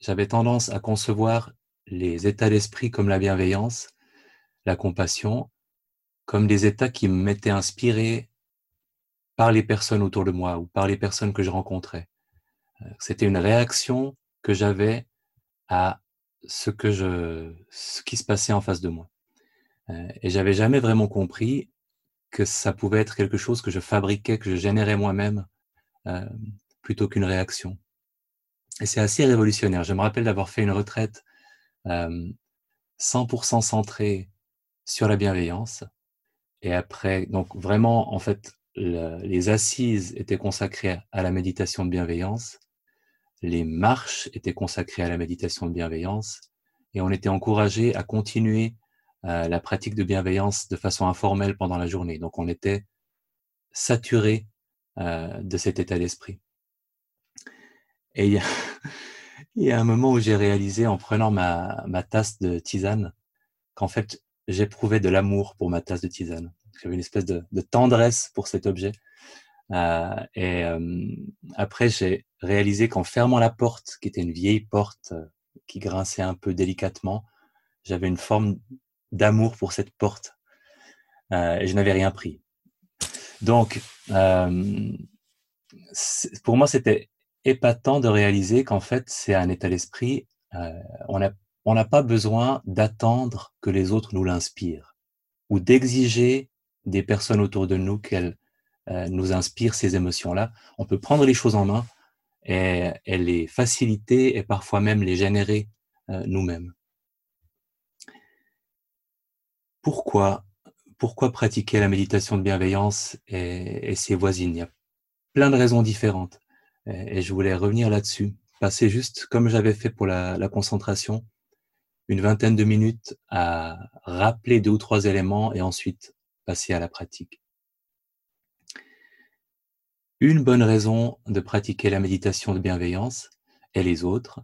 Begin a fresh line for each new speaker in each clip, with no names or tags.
j'avais tendance à concevoir les états d'esprit comme la bienveillance, la compassion, comme des états qui m'étaient inspirés par les personnes autour de moi ou par les personnes que je rencontrais. Euh, c'était une réaction que j'avais à ce que je, ce qui se passait en face de moi. Euh, et j'avais jamais vraiment compris que ça pouvait être quelque chose que je fabriquais, que je générais moi-même, euh, plutôt qu'une réaction. Et c'est assez révolutionnaire. Je me rappelle d'avoir fait une retraite euh, 100% centrée sur la bienveillance. Et après, donc vraiment, en fait, les assises étaient consacrées à la méditation de bienveillance les marches étaient consacrées à la méditation de bienveillance et on était encouragé à continuer euh, la pratique de bienveillance de façon informelle pendant la journée. Donc on était saturé euh, de cet état d'esprit. Et il y, a, un moment où j'ai réalisé en prenant ma, tasse de tisane qu'en fait j'éprouvais de l'amour pour ma tasse de tisane. J'avais une espèce de, de tendresse pour cet objet. Euh, et euh, après, j'ai réalisé qu'en fermant la porte, qui était une vieille porte euh, qui grinçait un peu délicatement, j'avais une forme d'amour pour cette porte et je n'avais rien pris. Donc, pour moi, c'était épatant de réaliser qu'en fait, c'est un état d'esprit. on n'a on n'a pas besoin d'attendre que les autres nous l'inspirent ou d'exiger des personnes autour de nous qu'elles euh, nous inspire ces émotions-là. On peut prendre les choses en main et, les faciliter et parfois même les générer euh, nous-mêmes. Pourquoi pratiquer la méditation de bienveillance et, ses voisines? Il y a plein de raisons différentes et, je voulais revenir là-dessus, passer juste comme j'avais fait pour la, concentration, une vingtaine de minutes à rappeler deux ou trois éléments et ensuite passer à la pratique. Une bonne raison de pratiquer la méditation de bienveillance et les autres,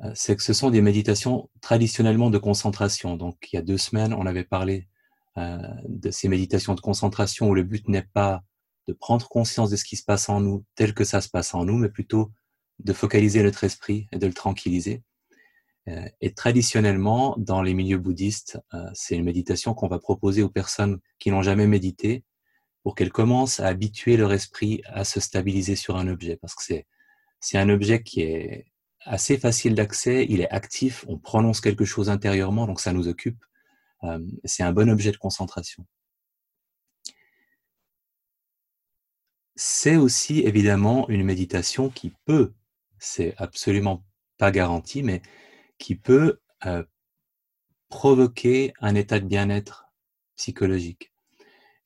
euh, c'est que ce sont des méditations traditionnellement de concentration. Donc, il y a deux semaines, on avait parlé euh, de ces méditations de concentration où le but n'est pas de prendre conscience de ce qui se passe en nous tel que ça se passe en nous, mais plutôt de focaliser notre esprit et de le tranquilliser. Euh, et traditionnellement, dans les milieux bouddhistes, c'est une méditation qu'on va proposer aux personnes qui n'ont jamais médité pour qu'elles commencent à habituer leur esprit à se stabiliser sur un objet. Parce que c'est, c'est un objet qui est assez facile d'accès, il est actif, on prononce quelque chose intérieurement, donc ça nous occupe. Euh, c'est un bon objet de concentration. C'est aussi évidemment une méditation qui peut, c'est absolument pas garanti, mais qui peut euh, provoquer un état de bien-être psychologique.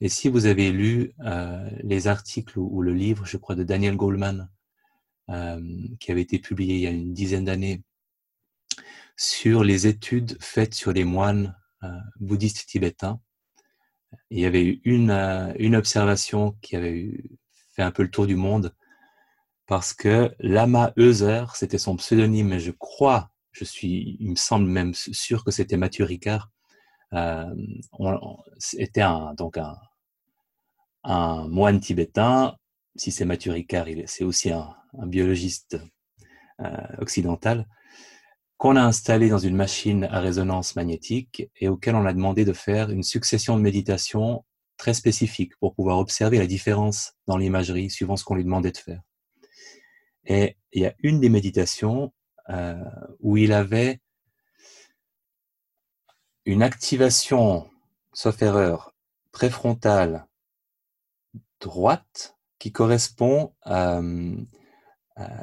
Et si vous avez lu euh, les articles ou, le livre, je crois, de Daniel Goleman, euh, qui avait été publié il y a une dizaine d'années, sur les études faites sur les moines euh, bouddhistes tibétains, il y avait eu une, une observation qui avait eu, fait un peu le tour du monde, parce que Lama Euser, c'était son pseudonyme, mais je crois, je suis, il me semble même sûr que c'était Mathieu Ricard, euh, était un, donc un, un moine tibétain, si c'est Mathieu Ricard, c'est aussi un, biologiste euh, occidental, qu'on a installé dans une machine à résonance magnétique et auquel on a demandé de faire une succession de méditations très spécifiques pour pouvoir observer la différence dans l'imagerie suivant ce qu'on lui demandait de faire. Et il y a une des méditations euh, où il avait une activation, sauf erreur, préfrontale droite qui correspond à,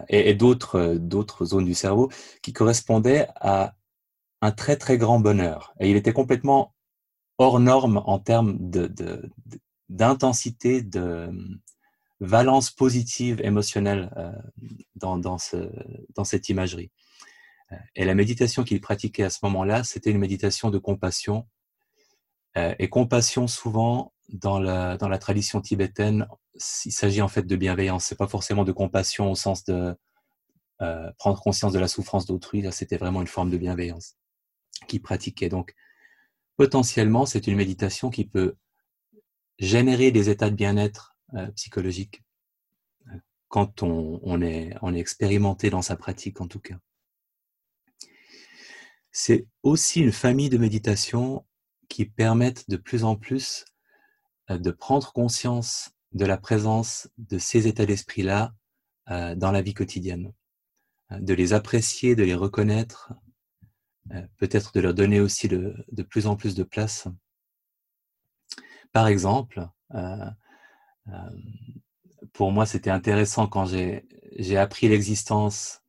et, d'autres d'autres zones du cerveau qui correspondaient à un très très grand bonheur. Et il était complètement hors norme en termes de, d'intensité, de, valence positive émotionnelle euh, dans, dans, ce, dans cette imagerie. Et la méditation qu'il pratiquait à ce moment-là, c'était une méditation de compassion. Euh, et compassion, souvent, dans la, dans la tradition tibétaine, il s'agit en fait de bienveillance. C'est pas forcément de compassion au sens de euh, prendre conscience de la souffrance d'autrui. Là, c'était vraiment une forme de bienveillance qui pratiquait. Donc, potentiellement, c'est une méditation qui peut générer des états de bien-être euh, psychologique euh, quand on, est, expérimenté dans sa pratique, en tout cas. c'est aussi une famille de méditations qui permettent de plus en plus euh, de prendre conscience de la présence de ces états d'esprit-là dans la vie quotidienne, de les apprécier, de les reconnaître, peut-être de leur donner aussi de, plus en plus de place. Par exemple, pour moi, c'était intéressant quand j'ai appris l'existence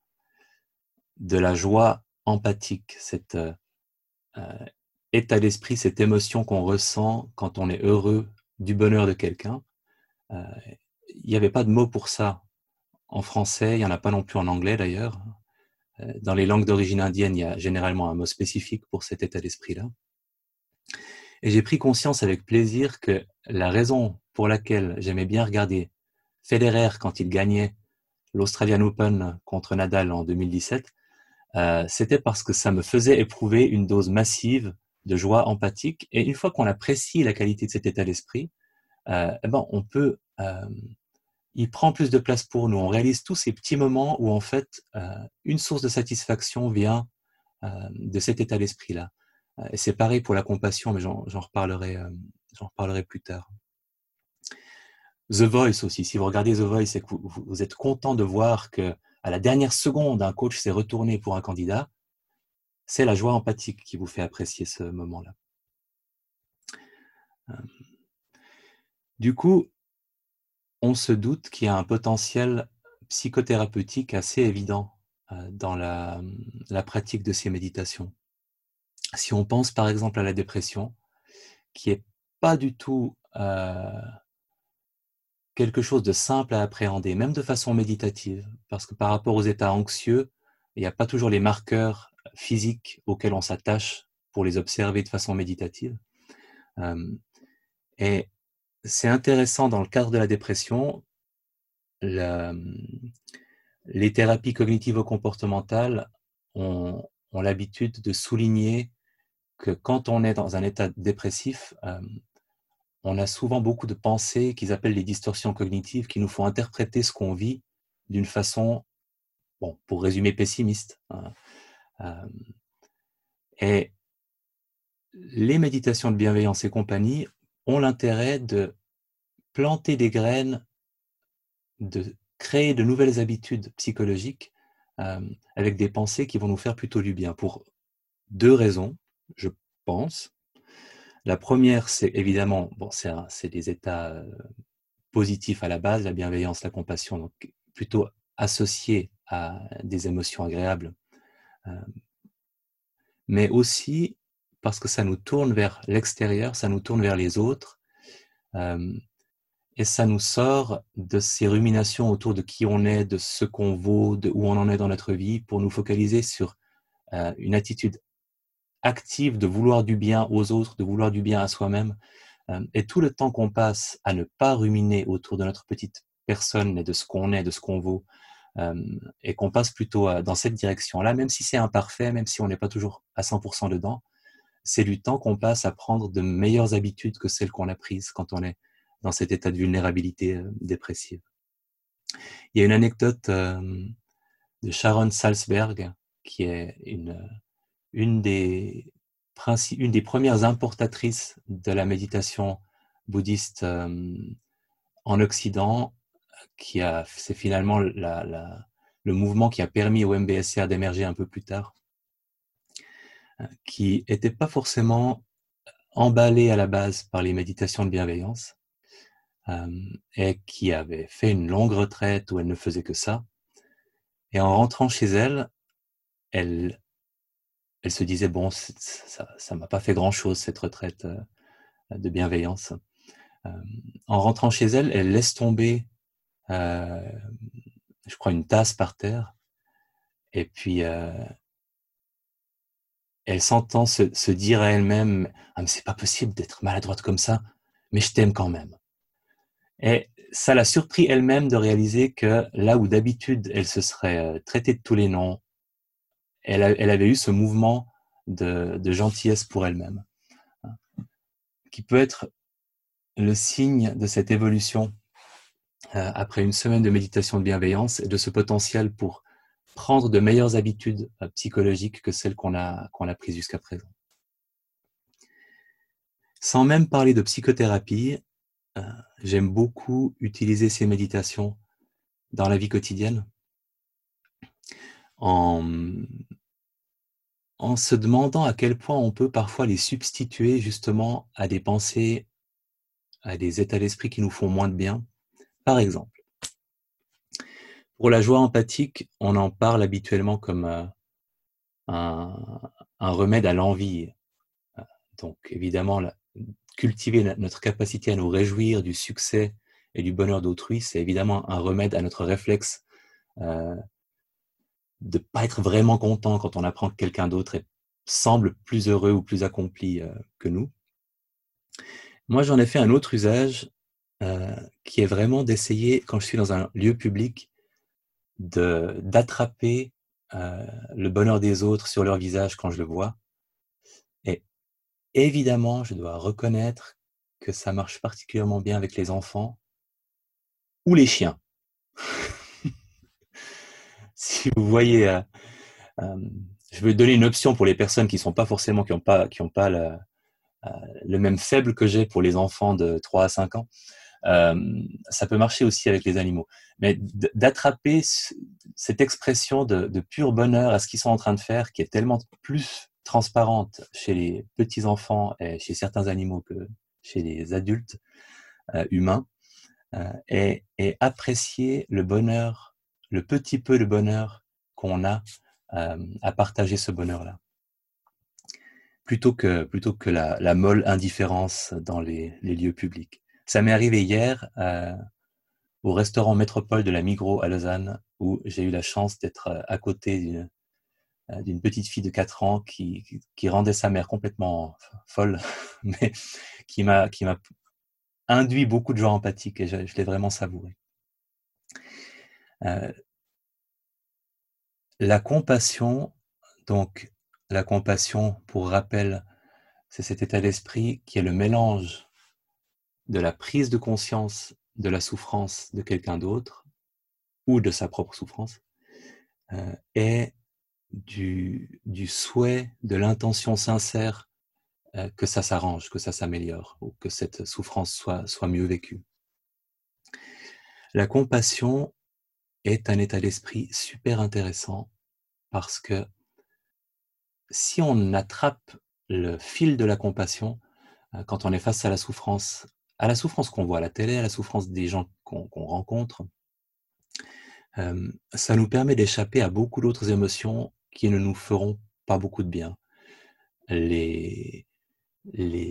de la joie empathique, cet état d'esprit, cette émotion qu'on ressent quand on est heureux du bonheur de quelqu'un. Euh, il n'y avait pas de mot pour ça en français, il n'y en a pas non plus en anglais d'ailleurs. Euh, dans les langues d'origine indienne, il y a généralement un mot spécifique pour cet état d'esprit-là. Et j'ai pris conscience avec plaisir que la raison pour laquelle j'aimais bien regarder Federer quand il gagnait l'Australian Open contre Nadal en 2017, euh, c'était parce que ça me faisait éprouver une dose massive de joie empathique. Et une fois qu'on apprécie la qualité de cet état d'esprit, euh, eh ben, on peut, il prend plus de place pour nous. On réalise tous ces petits moments où en fait euh, une source de satisfaction vient de cet état d'esprit-là. Et c'est pareil pour la compassion, mais j'en reparlerai, j'en reparlerai plus tard. The Voice aussi. Si vous regardez The Voice et que vous, vous êtes content de voir que à la dernière seconde, un coach s'est retourné pour un candidat, c'est la joie empathique qui vous fait apprécier ce moment-là. Euh, du coup, on se doute qu'il y a un potentiel psychothérapeutique assez évident euh, dans la, pratique de ces méditations. Si on pense par exemple à la dépression, qui n'est pas du tout euh, quelque chose de simple à appréhender, même de façon méditative, parce que par rapport aux états anxieux, il n'y a pas toujours les marqueurs physiques auxquels on s'attache pour les observer de façon méditative. Euh, et c'est intéressant dans le cadre de la dépression, les thérapies cognitivo-comportementales ont, l'habitude de souligner que quand on est dans un état dépressif, euh, on a souvent beaucoup de pensées qu'ils appellent les distorsions cognitives qui nous font interpréter ce qu'on vit d'une façon, pour résumer, pessimiste. Hein. Euh, et les méditations de bienveillance et compagnie ont l'intérêt de planter des graines, de créer de nouvelles habitudes psychologiques avec des pensées qui vont nous faire plutôt du bien pour deux raisons, je pense. La première, c'est évidemment, c'est des états positifs à la base, la bienveillance, la compassion, donc plutôt associés à des émotions agréables mais aussi parce que ça nous tourne vers l'extérieur, ça nous tourne vers les autres, euh, et ça nous sort de ces ruminations autour de qui on est, de ce qu'on vaut, de où on en est dans notre vie, pour nous focaliser sur euh, une attitude active de vouloir du bien aux autres, de vouloir du bien à soi-même. et tout le temps qu'on passe à ne pas ruminer autour de notre petite personne et de ce qu'on est, de ce qu'on vaut, et qu'on passe plutôt dans cette direction-là, même si c'est imparfait, même si on n'est pas toujours à 100% dedans, c'est du temps qu'on passe à prendre de meilleures habitudes que celles qu'on a prises quand on est dans cet état de vulnérabilité dépressive. Il y a une anecdote de Sharon Salzberg, qui est une, des, une des premières importatrices de la méditation bouddhiste en Occident qui a, c'est finalement le mouvement qui a permis au MBSR d'émerger un peu plus tard, euh, qui n'était pas forcément emballé à la base par les méditations de bienveillance euh, et qui avait fait une longue retraite où elle ne faisait que ça. Et en rentrant chez elle, elle, elle se disait, bon, ça ne m'a pas fait grand-chose cette retraite euh, de bienveillance. en rentrant chez elle, elle laisse tomber euh, je crois, une tasse par terre. Et puis, euh, elle s'entend se, dire à elle-même Ah, mais c'est pas possible d'être maladroite comme ça, mais je t'aime quand même. Et ça l'a surpris elle-même de réaliser que là où d'habitude elle se serait euh, traitée de tous les noms, elle, avait eu ce mouvement de, de gentillesse pour elle-même, hein, qui peut être le signe de cette évolution euh, après une semaine de méditation de bienveillance et de ce potentiel pour prendre de meilleures habitudes euh, psychologiques que celles qu'on a, prises jusqu'à présent. Sans même parler de psychothérapie, euh, j'aime beaucoup utiliser ces méditations dans la vie quotidienne en, en se demandant à quel point on peut parfois les substituer justement à des pensées, à des états d'esprit qui nous font moins de bien. Par exemple, pour la joie empathique, on en parle habituellement comme euh, un, remède à l'envie. Donc évidemment, cultiver notre capacité à nous réjouir du succès et du bonheur d'autrui, c'est évidemment un remède à notre réflexe euh, de ne pas être vraiment content quand on apprend que quelqu'un d'autre semble plus heureux ou plus accompli euh, que nous. Moi, j'en ai fait un autre usage euh, qui est vraiment d'essayer, quand je suis dans un lieu public, d'attraper euh, le bonheur des autres sur leur visage quand je le vois. Et évidemment, je dois reconnaître que ça marche particulièrement bien avec les enfants ou les chiens. si vous voyez, euh, euh, je vais donner une option pour les personnes qui sont pas forcément, qui n'ont pas, qui pas le, le même faible que j'ai pour les enfants de 3 à 5 ans. Ça peut marcher aussi avec les animaux. Mais d'attraper cette expression de, pur bonheur à ce qu'ils sont en train de faire, qui est tellement plus transparente chez les petits enfants et chez certains animaux que chez les adultes humains, et, et apprécier le bonheur le petit peu de bonheur qu'on a euh, à partager ce bonheur-là. Plutôt que, plutôt que la, molle indifférence dans les, lieux publics. Ça m'est arrivé hier euh, au restaurant Métropole de la Migros à Lausanne, où j'ai eu la chance d'être euh, à côté d'une petite fille de 4 ans qui, rendait sa mère complètement folle, mais qui m'a induit beaucoup de joie empathique et je, l'ai vraiment savouré. Euh, la compassion, donc la compassion, pour rappel, c'est cet état d'esprit qui est le mélange de la prise de conscience de la souffrance de quelqu'un d'autre ou de sa propre souffrance euh, et du, du, souhait, de l'intention sincère euh, que ça s'arrange, que ça s'améliore ou que cette souffrance soit, soit mieux vécue. La compassion, est un état d'esprit super intéressant parce que si on attrape le fil de la compassion, euh, quand on est face à la souffrance, à la souffrance qu'on voit à la télé, à la souffrance des gens qu'on rencontre, ça nous permet d'échapper à beaucoup d'autres émotions qui ne nous feront pas beaucoup de bien. Les,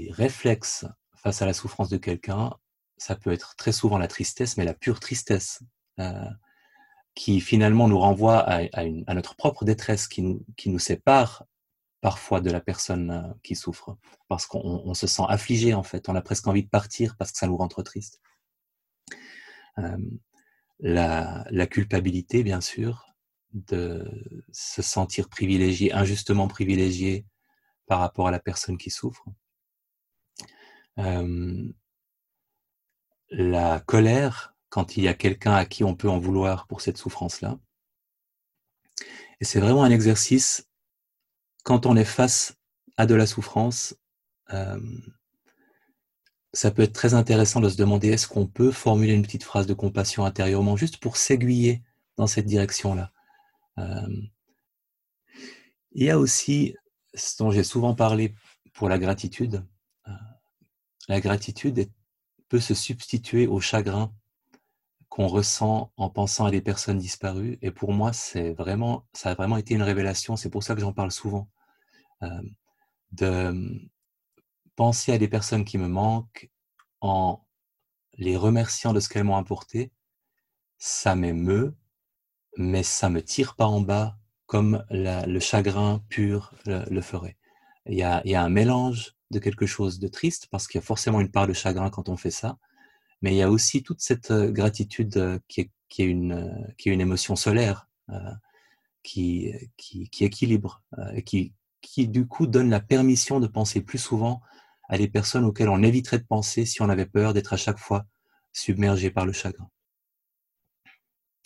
réflexes face à la souffrance de quelqu'un, ça peut être très souvent la tristesse, mais la pure tristesse. Euh, qui finalement nous renvoie à, notre propre détresse, qui nous sépare parfois de la personne euh, qui souffre, parce qu'on se sent affligé en fait, on a presque envie de partir parce que ça nous rend trop triste. Euh, la, culpabilité, bien sûr, de se sentir privilégié, injustement privilégié par rapport à la personne qui souffre. Euh, la colère, quand il y a quelqu'un à qui on peut en vouloir pour cette souffrance-là. Et c'est vraiment un exercice, quand on est face à de la souffrance, euh, ça peut être très intéressant de se demander est-ce qu'on peut formuler une petite phrase de compassion intérieurement, juste pour s'aiguiller dans cette direction-là? Euh, il y a aussi, ce dont j'ai souvent parlé pour la gratitude, euh, la gratitude peut se substituer au chagrin qu'on ressent en pensant à des personnes disparues. Et pour moi, c'est vraiment, ça a vraiment été une révélation. C'est pour ça que j'en parle souvent. Euh, de penser à des personnes qui me manquent en les remerciant de ce qu'elles m'ont apporté, ça m'émeut, mais ça me tire pas en bas comme le chagrin pur le, ferait. Il y, a, il y a un mélange de quelque chose de triste parce qu'il y a forcément une part de chagrin quand on fait ça, mais il y a aussi toute cette euh, gratitude euh, qui est, une, euh, qui est une émotion solaire, qui, qui, qui, équilibre et qui, qui du coup donne la permission de penser plus souvent à des personnes auxquelles on éviterait de penser si on avait peur d'être à chaque fois submergé par le chagrin.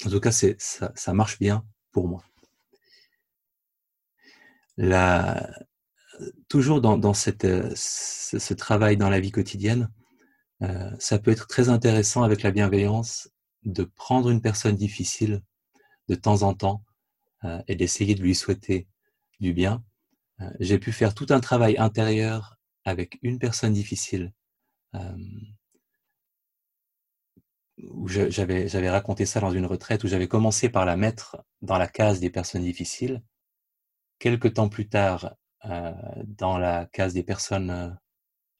En tout cas, ça, marche bien pour moi. toujours dans, cette, ce, travail dans la vie quotidienne, ça peut être très intéressant avec la bienveillance de prendre une personne difficile de temps en temps et d'essayer de lui souhaiter du bien. J'ai pu faire tout un travail intérieur avec une personne difficile j'avais, raconté ça dans une retraite où j'avais commencé par la mettre dans la case des personnes difficiles. Quelques temps plus tard, euh, dans la case des personnes euh,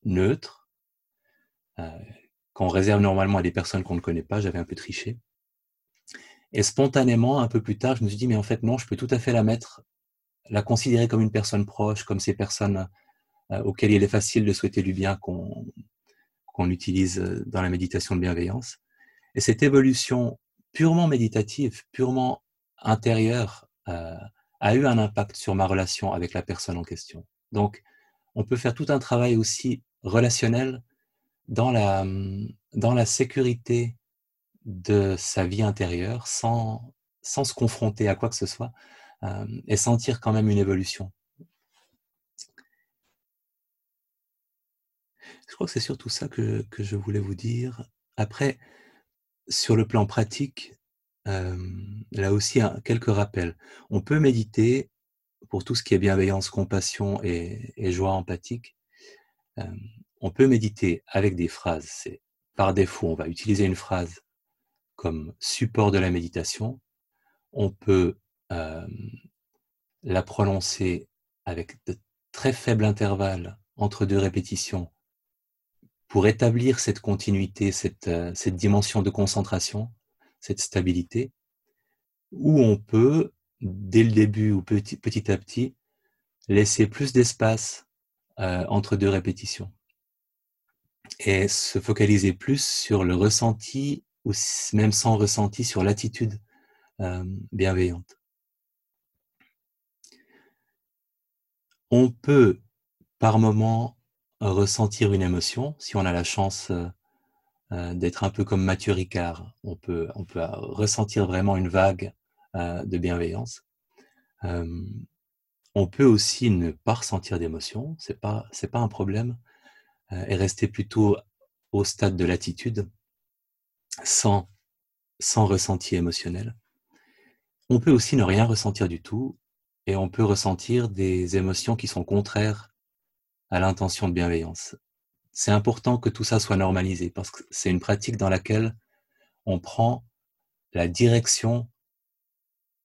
neutres, euh, qu'on réserve normalement à des personnes qu'on ne connaît pas, j'avais un peu triché. Et spontanément, un peu plus tard, je me suis dit, mais en fait, non, je peux tout à fait la mettre, la considérer comme une personne proche, comme ces personnes auxquelles il est facile de souhaiter du bien qu'on utilise dans la méditation de bienveillance. Et cette évolution purement méditative, purement intérieure, euh, a eu un impact sur ma relation avec la personne en question. Donc, on peut faire tout un travail aussi relationnel dans la, dans la sécurité de sa vie intérieure sans, sans se confronter à quoi que ce soit euh, et sentir quand même une évolution. Je crois que c'est surtout ça que, que je voulais vous dire. Après, sur le plan pratique, là aussi, quelques rappels. On peut méditer pour tout ce qui est bienveillance, compassion et, joie empathique. On peut méditer avec des phrases. C'est par défaut, on va utiliser une phrase comme support de la méditation. On peut la prononcer avec de très faibles intervalles entre deux répétitions pour établir cette continuité, cette, euh, dimension de concentration, cette stabilité, où on peut, dès le début ou petit, petit à petit, laisser plus d'espace euh, entre deux répétitions et se focaliser plus sur le ressenti ou même sans ressenti sur l'attitude euh, bienveillante. On peut par moment ressentir une émotion, si on a la chance euh, euh, d'être un peu comme Mathieu Ricard, on peut, on peut ressentir vraiment une vague de bienveillance. on peut aussi ne pas ressentir d'émotion, c'est pas c'est pas un problème, et rester plutôt au stade de l'attitude, sans sans ressenti émotionnel. On peut aussi ne rien ressentir du tout, et on peut ressentir des émotions qui sont contraires à l'intention de bienveillance. C'est important que tout ça soit normalisé parce que c'est une pratique dans laquelle on prend la direction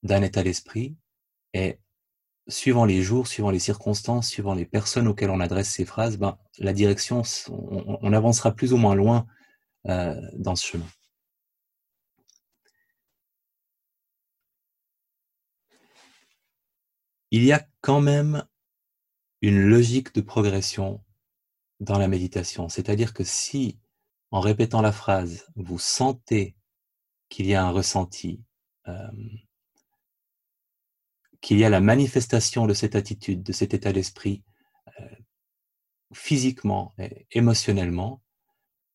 d'un état d'esprit et suivant les jours, suivant les circonstances, suivant les personnes auxquelles on adresse ces phrases, ben, la direction, on, avancera plus ou moins loin euh, dans ce chemin. Il y a quand même une logique de progression dans la méditation. C'est-à-dire que si, en répétant la phrase, vous sentez qu'il y a un ressenti, euh, qu'il y a la manifestation de cette attitude, de cet état d'esprit, euh, physiquement et émotionnellement,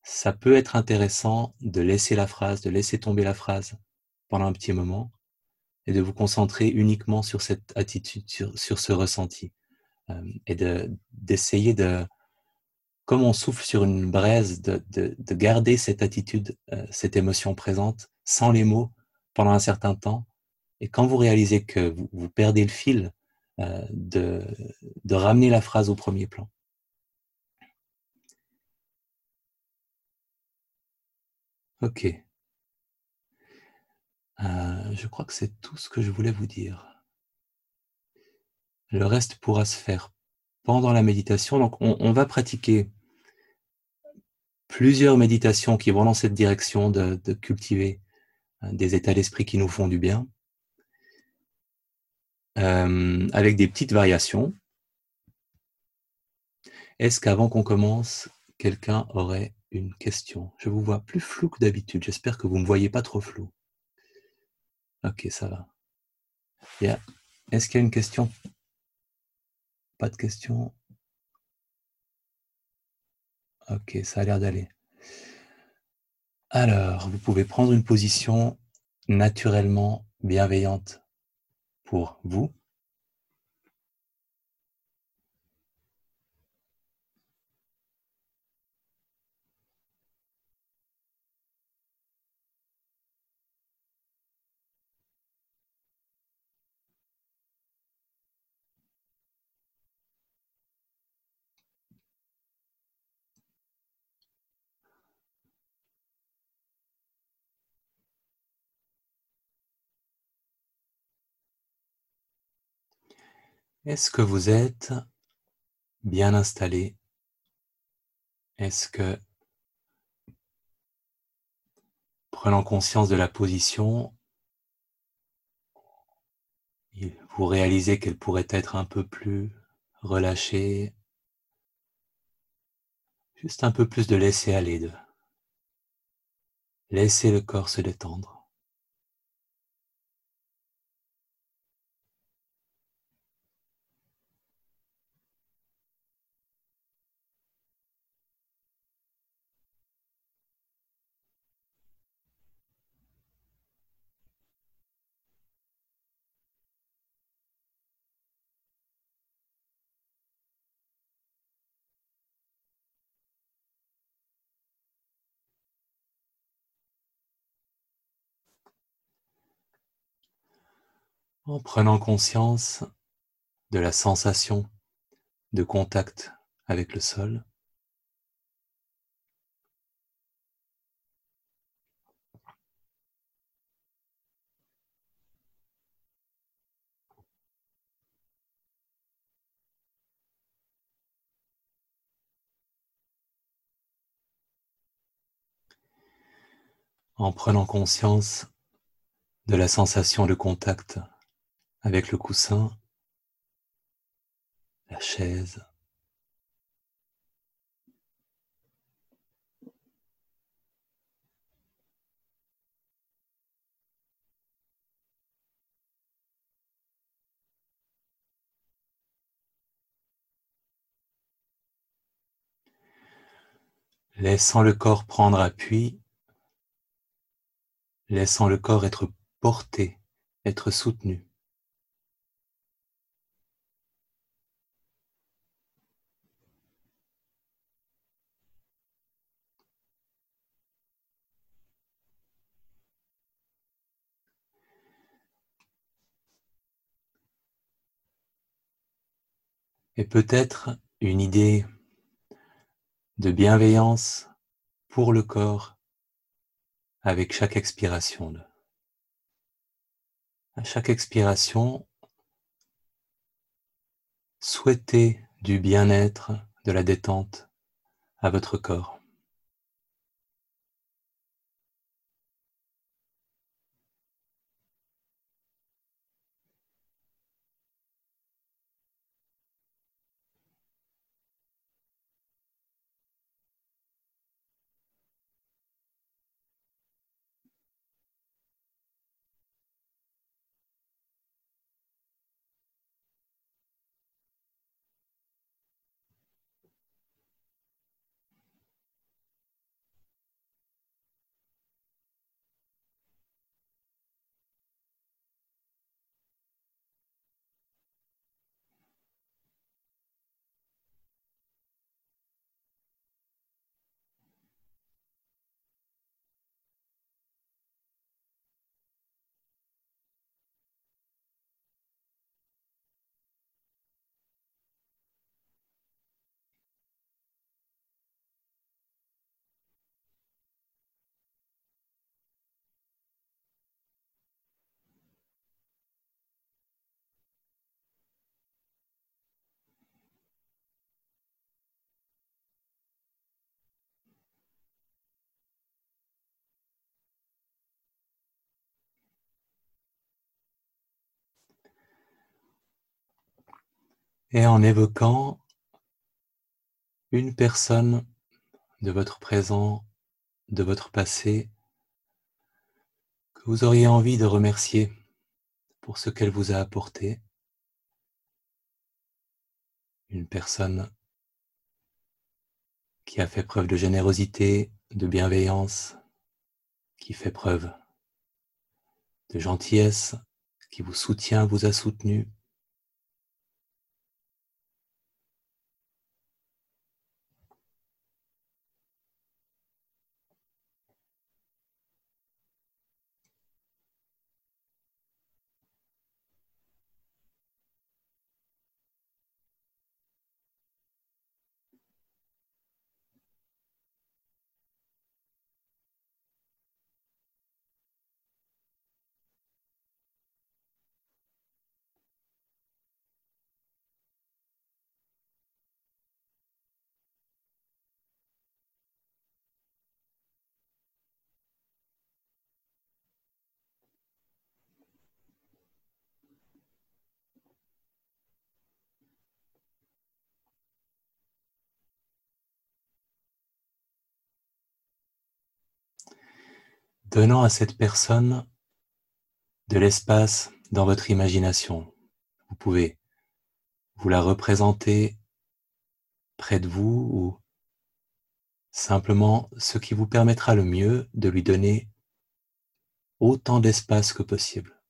ça peut être intéressant de laisser la phrase, de laisser tomber la phrase pendant un petit moment et de vous concentrer uniquement sur cette attitude, sur ce ressenti et d'essayer de, comme on souffle sur une braise, de, de, garder cette attitude, cette émotion présente, sans les mots, pendant un certain temps. Et quand vous réalisez que vous, perdez le fil, de, de ramener la phrase au premier plan. Ok. Euh, je crois que c'est tout ce que je voulais vous dire. Le reste pourra se faire pendant la méditation. Donc, on, va pratiquer plusieurs méditations qui vont dans cette direction de, cultiver euh, des états d'esprit qui nous font du bien, euh, avec des petites variations. Est-ce qu'avant qu'on commence, quelqu'un aurait une question? Je vous vois plus flou que d'habitude. J'espère que vous ne me voyez pas trop flou. Ok, ça va. Est-ce qu'il y a une question? Pas de questions Ok, ça a l'air d'aller. Alors, vous pouvez prendre une position naturellement bienveillante pour vous. Est-ce que vous êtes bien installé? Est-ce que, prenant conscience de la position, vous réalisez qu'elle pourrait être un peu plus relâchée, juste un peu plus de laisser aller, de laisser le corps se détendre. En prenant conscience de la sensation de contact avec le sol. en prenant conscience de la sensation de contact avec le coussin, la chaise. Laissant le corps prendre appui, laissant le corps être porté, être soutenu. Et peut-être une idée de bienveillance pour le corps avec chaque expiration. À chaque expiration, souhaitez du bien-être, de la détente à votre corps. Et en évoquant une personne de votre présent, de votre passé, que vous auriez envie de remercier pour ce qu'elle vous a apporté. Une personne qui a fait preuve de générosité, de bienveillance, qui fait preuve de gentillesse, qui vous soutient, vous a soutenu, donnant à cette personne de l'espace dans votre imagination. Vous pouvez vous la représenter près de vous ou simplement ce qui vous permettra le mieux de lui donner autant d'espace que possible.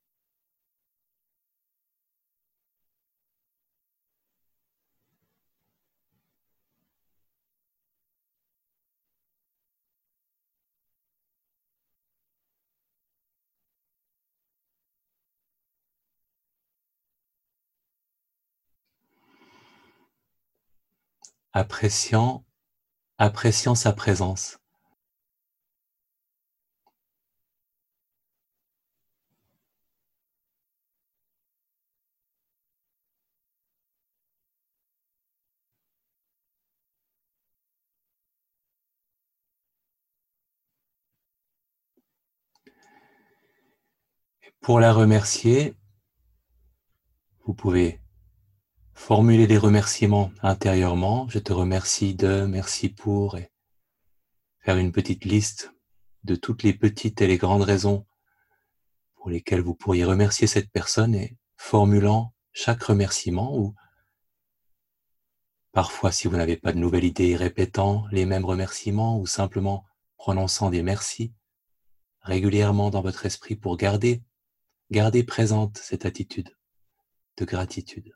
Appréciant, appréciant sa présence. Pour la remercier, vous pouvez formuler des remerciements intérieurement. Je te remercie de, merci pour, et faire une petite liste de toutes les petites et les grandes raisons pour lesquelles vous pourriez remercier cette personne et formulant chaque remerciement ou parfois si vous n'avez pas de nouvelle idée, répétant les mêmes remerciements ou simplement prononçant des merci régulièrement dans votre esprit pour garder, garder présente cette attitude de gratitude.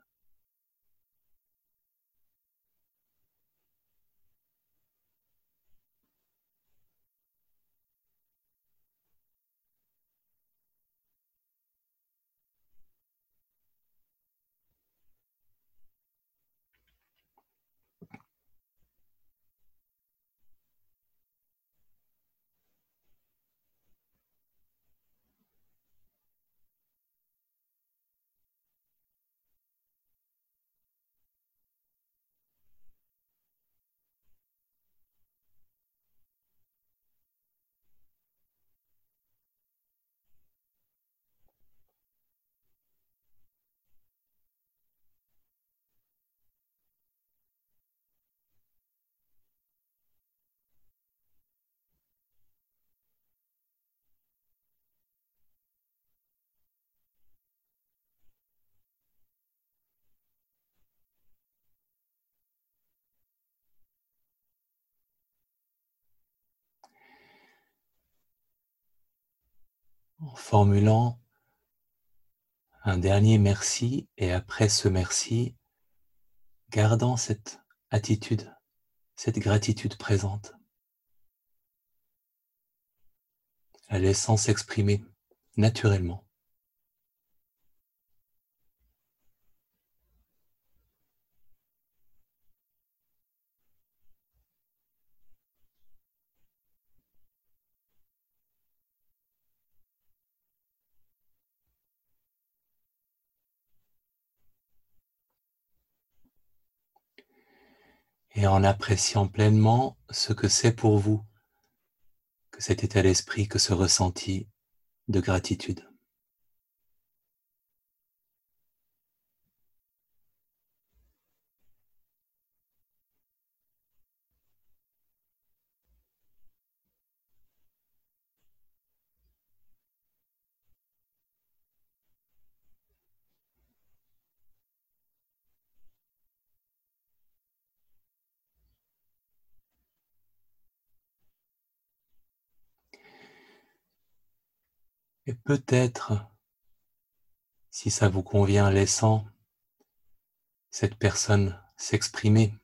En formulant un dernier merci et après ce merci, gardant cette attitude, cette gratitude présente, la laissant s'exprimer naturellement. Et en appréciant pleinement ce que c'est pour vous que cet état d'esprit, que ce ressenti de gratitude. Et peut-être, si ça vous convient, laissant cette personne s'exprimer.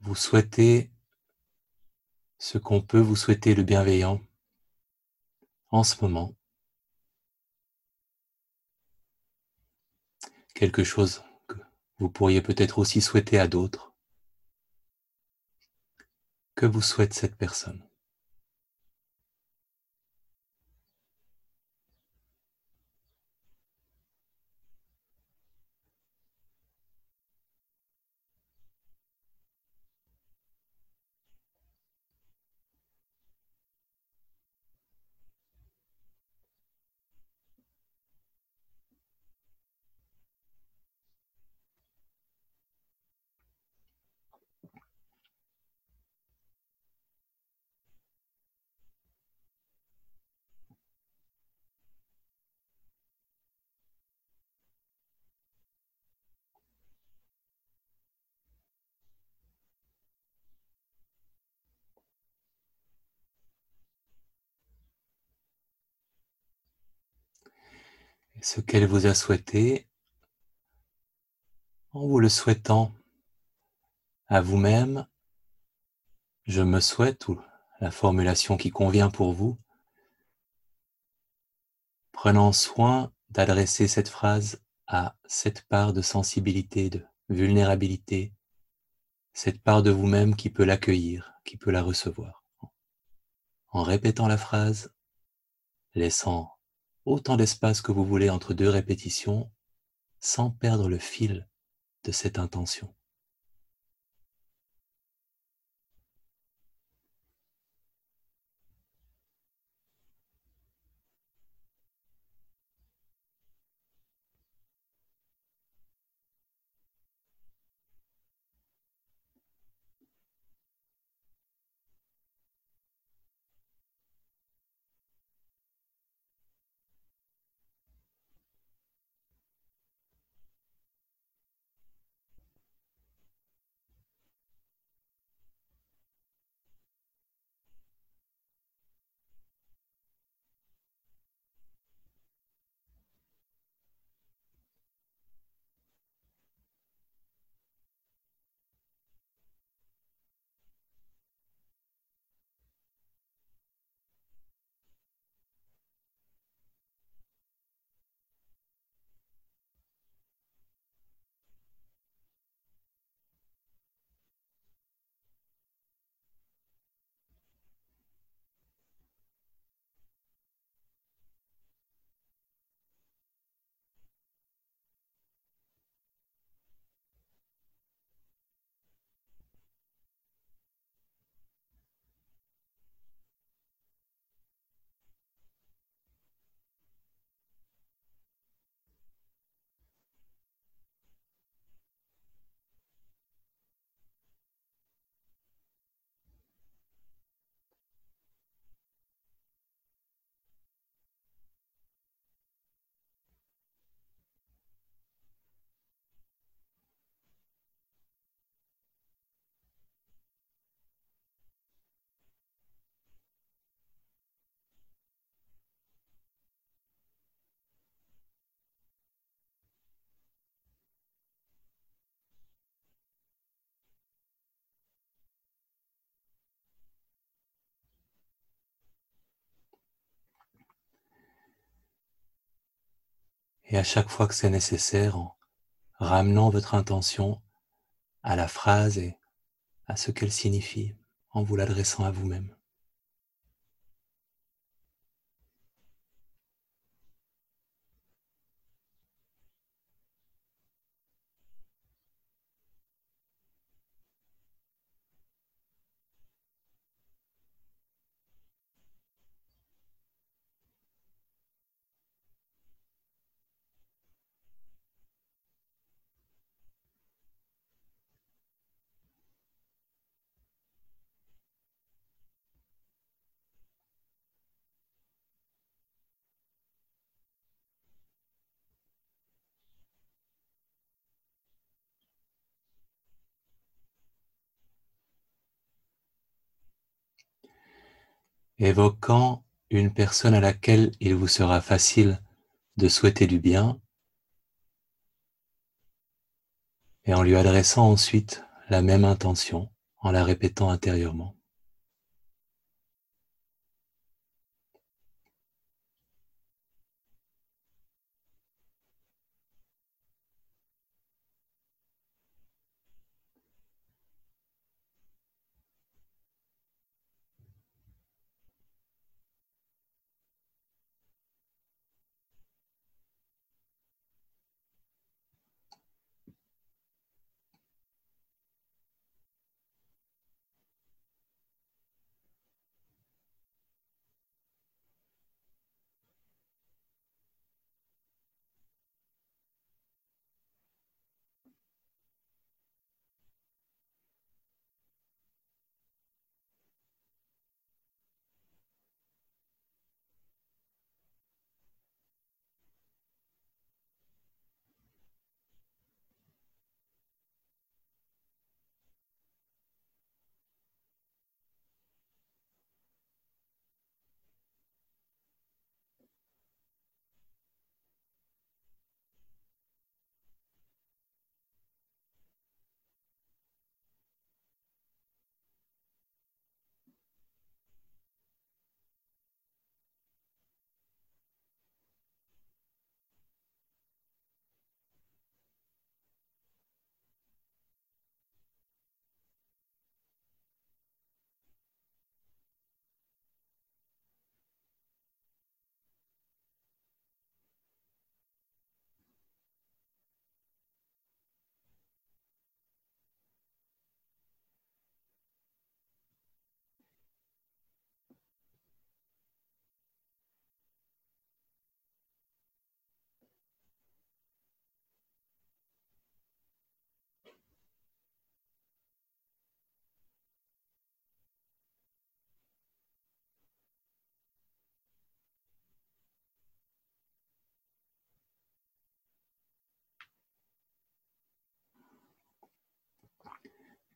Vous souhaitez ce qu'on peut vous souhaiter le bienveillant en ce moment. Quelque chose que vous pourriez peut-être aussi souhaiter à d'autres. Que vous souhaite cette personne? Ce qu'elle vous a souhaité, en vous le souhaitant à vous-même, je me souhaite, ou la formulation qui convient pour vous, prenant soin d'adresser cette phrase à cette part de sensibilité, de vulnérabilité, cette part de vous-même qui peut l'accueillir, qui peut la recevoir. En répétant la phrase, laissant autant d'espace que vous voulez entre deux répétitions, sans perdre le fil de cette intention. Et à chaque fois que c'est nécessaire, en ramenant votre intention à la phrase et à ce qu'elle signifie, en vous l'adressant à vous-même. Évoquant une personne à laquelle il vous sera facile de souhaiter du bien et en lui adressant ensuite la même intention en la répétant intérieurement.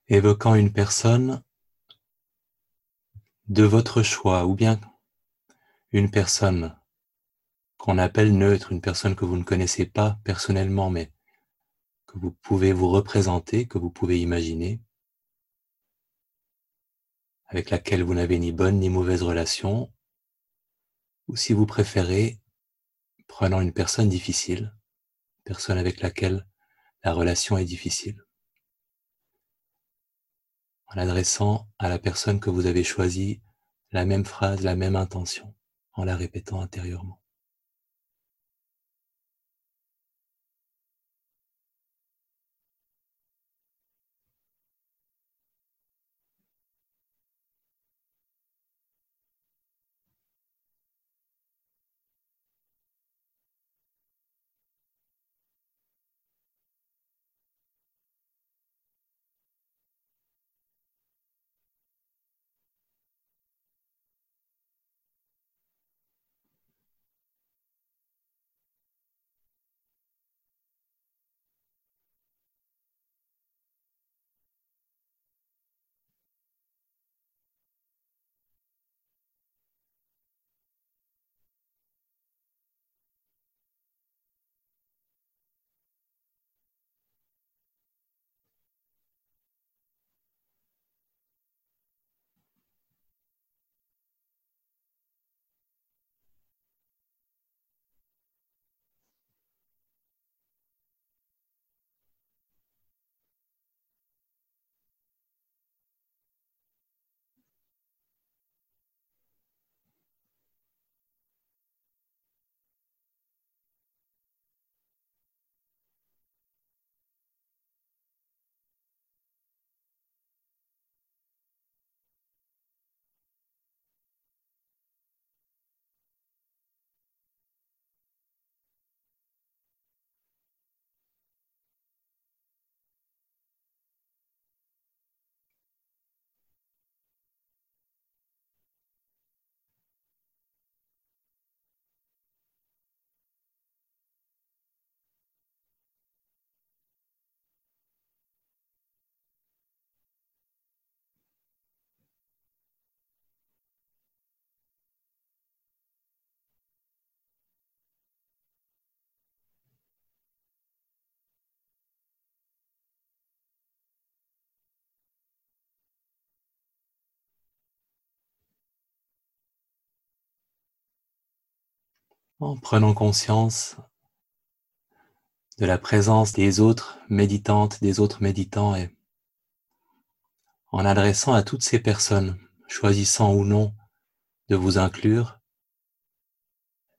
Évoquant une personne de votre choix ou bien une personne qu'on appelle neutre, une personne que vous ne connaissez pas personnellement mais que vous pouvez vous représenter, que vous pouvez imaginer, avec laquelle vous n'avez ni bonne ni mauvaise relation, ou si vous préférez, prenant une personne difficile, personne avec laquelle la relation est difficile, en adressant à la personne que vous avez choisie la même phrase, la même intention, en la répétant intérieurement. En prenant conscience de la présence des autres méditantes, des autres méditants et en adressant à toutes ces personnes, choisissant ou non de vous inclure,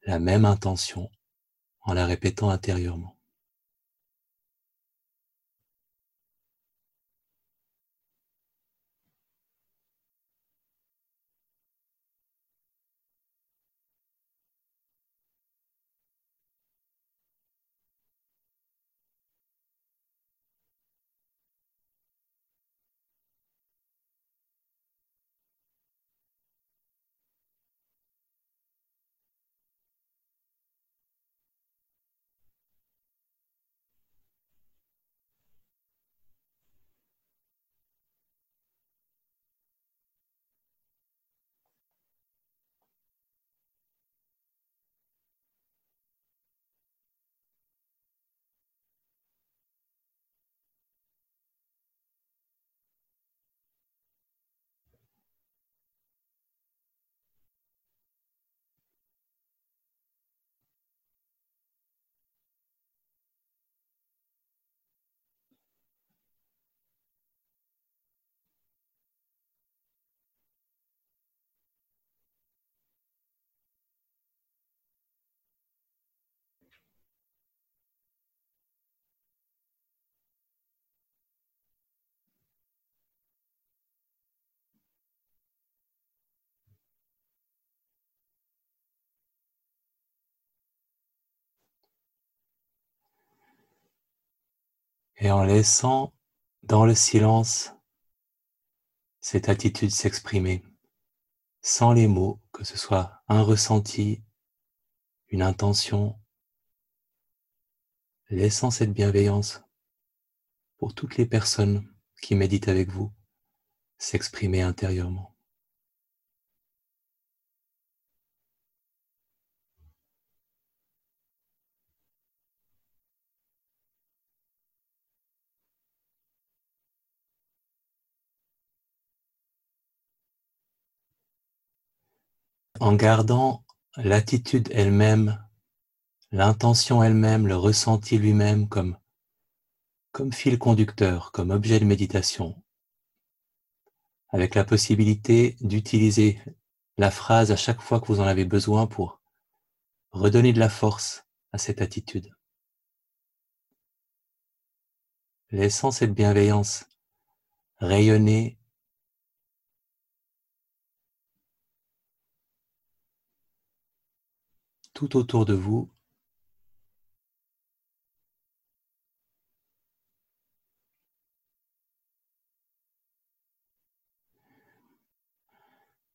la même intention en la répétant intérieurement. Et en laissant dans le silence cette attitude s'exprimer, sans les mots, que ce soit un ressenti, une intention, laissant cette bienveillance pour toutes les personnes qui médite avec vous s'exprimer intérieurement. En gardant l'attitude elle-même, l'intention elle-même, le ressenti lui-même comme, comme fil conducteur, comme objet de méditation, avec la possibilité d'utiliser la phrase à chaque fois que vous en avez besoin pour redonner de la force à cette attitude. Laissant cette bienveillance rayonner tout autour de vous.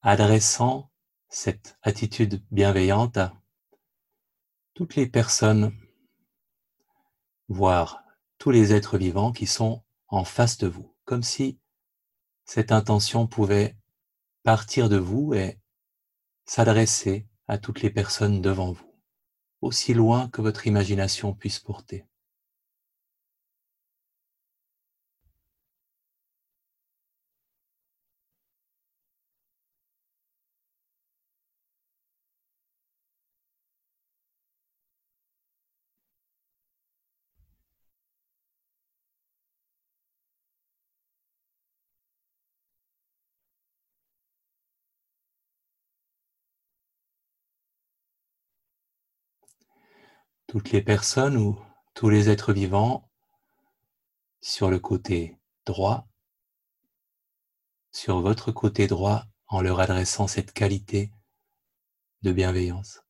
adressant cette attitude bienveillante à toutes les personnes, voire tous les êtres vivants qui sont en face de vous, comme si cette intention pouvait partir de vous et s'adresser à toutes les personnes devant vous, aussi loin que votre imagination puisse porter. Toutes les personnes ou tous les êtres vivants sur le côté droit, sur votre côté droit en leur adressant cette qualité de bienveillance.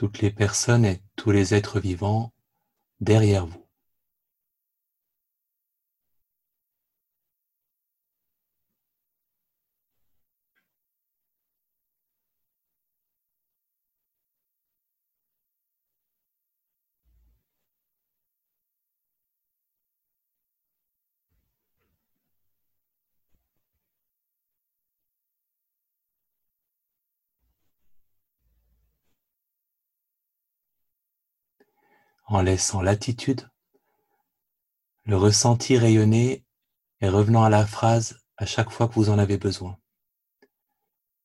Toutes les personnes et tous les êtres vivants derrière vous. En laissant l'attitude, le ressenti rayonner et revenant à la phrase à chaque fois que vous en avez besoin.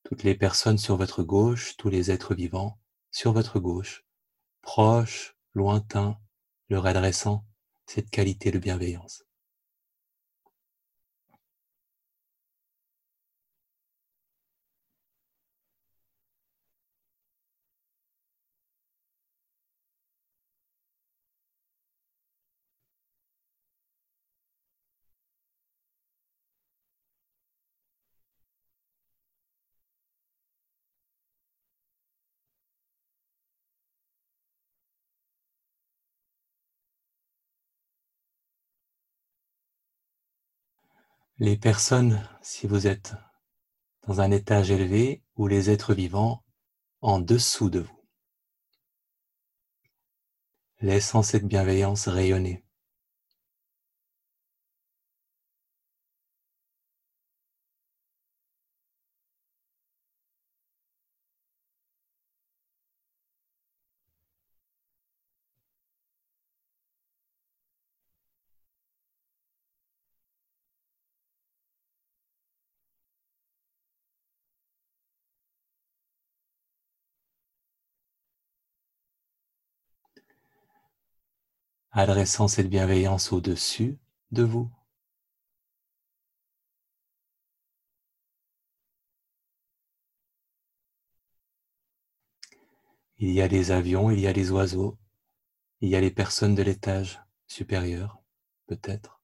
Toutes les personnes sur votre gauche, tous les êtres vivants sur votre gauche, proches, lointains, leur adressant cette qualité de bienveillance. Les personnes, si vous êtes dans un étage élevé, ou les êtres vivants en dessous de vous. Laissant cette bienveillance rayonner. Adressant cette bienveillance au-dessus de vous. Il y a des avions, il y a des oiseaux, il y a les personnes de l'étage supérieur, peut-être.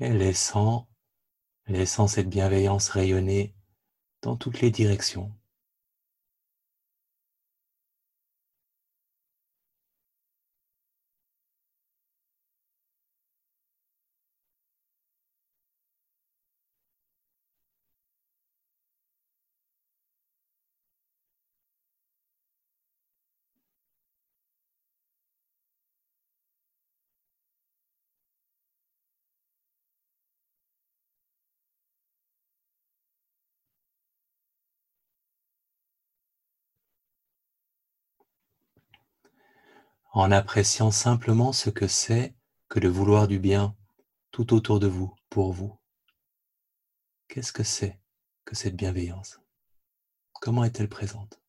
Et laissant, laissant cette bienveillance rayonner dans toutes les directions. En appréciant simplement ce que c'est que de vouloir du bien tout autour de vous, pour vous. Qu'est-ce que c'est que cette bienveillance? Comment est-elle présente?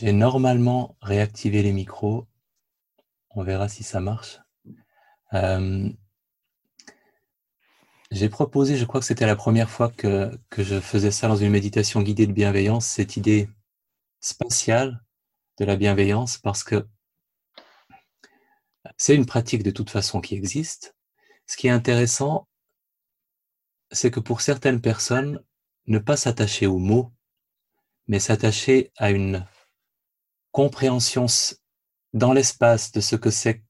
J'ai normalement réactivé les micros. On verra si ça marche. Euh, j'ai proposé, je crois que c'était la première fois que, que, je faisais ça dans une méditation guidée de bienveillance, cette idée spatiale de la bienveillance, parce que c'est une pratique de toute façon qui existe. Ce qui est intéressant, c'est que pour certaines personnes, ne pas s'attacher aux mots, mais s'attacher à une compréhension dans l'espace de ce que c'est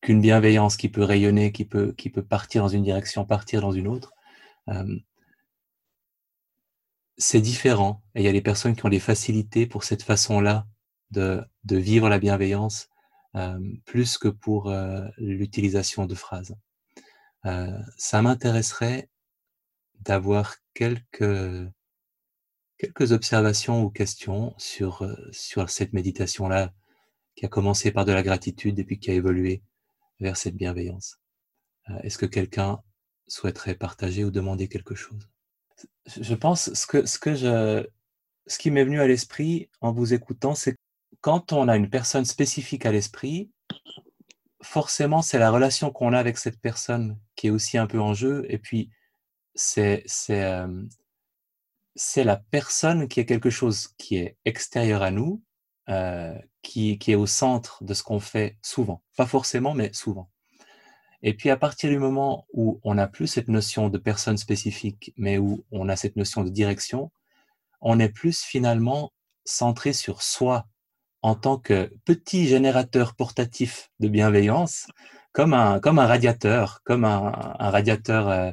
qu'une bienveillance qui peut rayonner, qui peut, qui peut partir dans une direction, partir dans une autre, euh, c'est différent. Et il y a des personnes qui ont des facilités pour cette façon-là de, de, vivre la bienveillance euh, plus que pour euh, l'utilisation de phrases. Euh, ça m'intéresserait d'avoir quelques quelques observations ou questions sur, euh, sur cette méditation-là qui a commencé par de la gratitude et puis qui a évolué vers cette bienveillance? Euh, est-ce que quelqu'un souhaiterait partager ou demander quelque chose? Je pense ce que, ce que je, ce qui m'est venu à l'esprit en vous écoutant, c'est quand on a une personne spécifique à l'esprit, forcément c'est la relation qu'on a avec cette personne qui est aussi un peu en jeu et puis c'est c'est euh, c'est la personne qui est quelque chose qui est extérieur à nous, euh, qui, qui, est au centre de ce qu'on fait souvent. Pas forcément, mais souvent. Et puis à partir du moment où on n'a plus cette notion de personne spécifique, mais où on a cette notion de direction, on est plus finalement centré sur soi en tant que petit générateur portatif de bienveillance, comme un, comme un radiateur, comme un, un radiateur euh,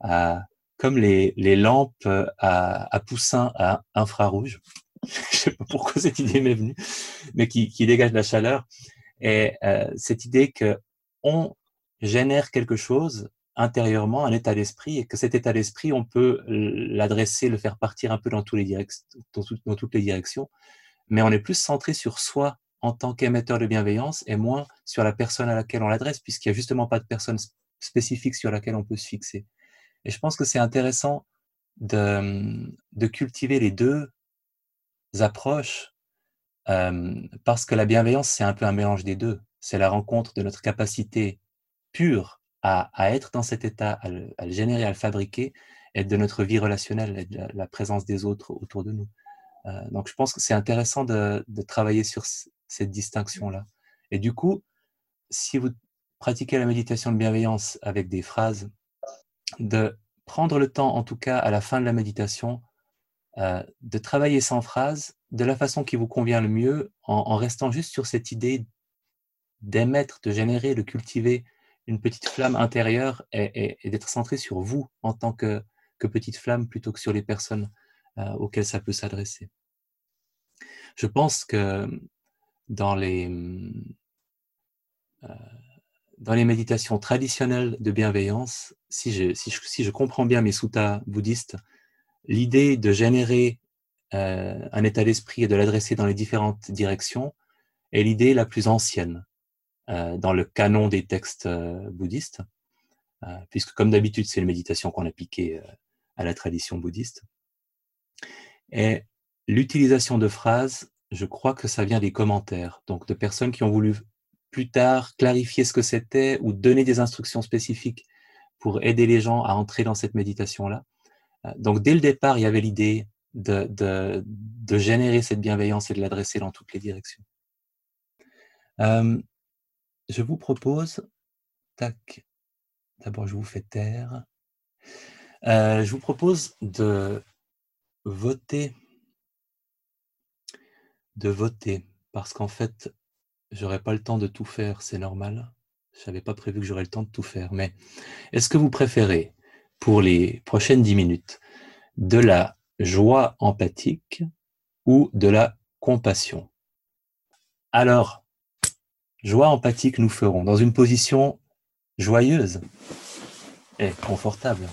à, comme les, lampes euh, à, à poussin à infrarouge. Je sais pas pourquoi cette idée m'est venue, mais qui, qui dégage la chaleur. Et euh, cette idée que on génère quelque chose intérieurement, un état d'esprit, et que cet état d'esprit, on peut l'adresser, le faire partir un peu dans, dans toutes les directions, mais on est plus centré sur soi en tant qu'émetteur de bienveillance et moins sur la personne à laquelle on l'adresse, puisqu'il n'y a justement pas de personne spécifique sur laquelle on peut se fixer. Et je pense que c'est intéressant de, de, cultiver les deux approches euh, parce que la bienveillance, c'est un peu un mélange des deux. C'est la rencontre de notre capacité pure à, être dans cet état, à le, générer, à le fabriquer, et de notre vie relationnelle et de la, présence des autres autour de nous. Euh, donc, je pense que c'est intéressant de, travailler sur cette distinction-là. Et du coup, si vous pratiquer la méditation de bienveillance avec des phrases, de prendre le temps, en tout cas à la fin de la méditation, euh, de travailler sans phrase de la façon qui vous convient le mieux, en, restant juste sur cette idée d'émettre, de générer, de cultiver une petite flamme intérieure et, d'être centré sur vous en tant que, petite flamme plutôt que sur les personnes euh, auxquelles ça peut s'adresser. Je pense que dans les, euh, dans les méditations traditionnelles de bienveillance, si je, comprends bien mes suttas bouddhistes, l'idée de générer euh, un état d'esprit et de l'adresser dans les différentes directions est l'idée la plus ancienne euh, dans le canon des textes bouddhistes, puisque comme d'habitude, c'est une méditation qu'on a piquée à la tradition bouddhiste. Et l'utilisation de phrases, je crois que ça vient des commentaires, donc de personnes qui ont voulu plus tard clarifier ce que c'était ou donner des instructions spécifiques pour aider les gens à entrer dans cette méditation-là. Euh, donc dès le départ, il y avait l'idée de, de, générer cette bienveillance et de l'adresser dans toutes les directions. Euh, je vous propose, tac, d'abord je vous fais taire, euh, je vous propose de voter, de voter, parce qu'en fait, J'aurais pas le temps de tout faire, c'est normal. Je n'avais pas prévu que j'aurais le temps de tout faire. Mais est-ce que vous préférez, pour les prochaines dix minutes, de la joie empathique ou de la compassion? Alors, joie empathique, nous ferons dans une position joyeuse et confortable.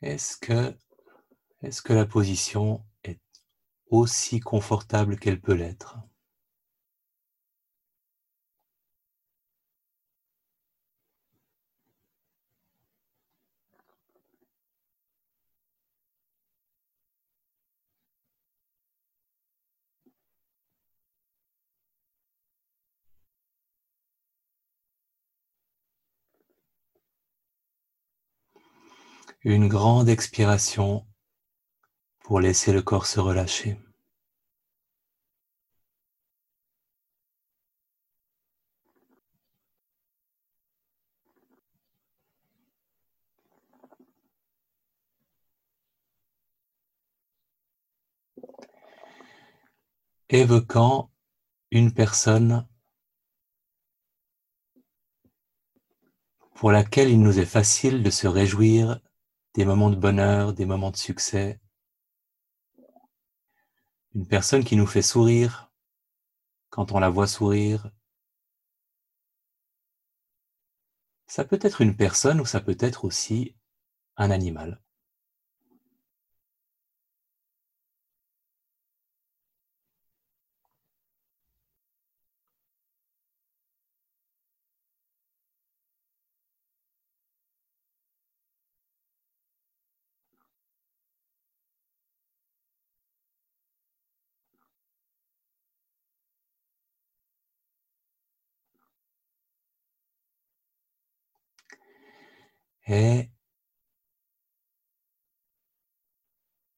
Est-ce que, la position est aussi confortable qu'elle peut l'être? Une grande expiration pour laisser le corps se relâcher. évoquant une personne pour laquelle il nous est facile de se réjouir des moments de bonheur, des moments de succès. Une personne qui nous fait sourire quand on la voit sourire. Ça peut être une personne ou ça peut être aussi un animal. Et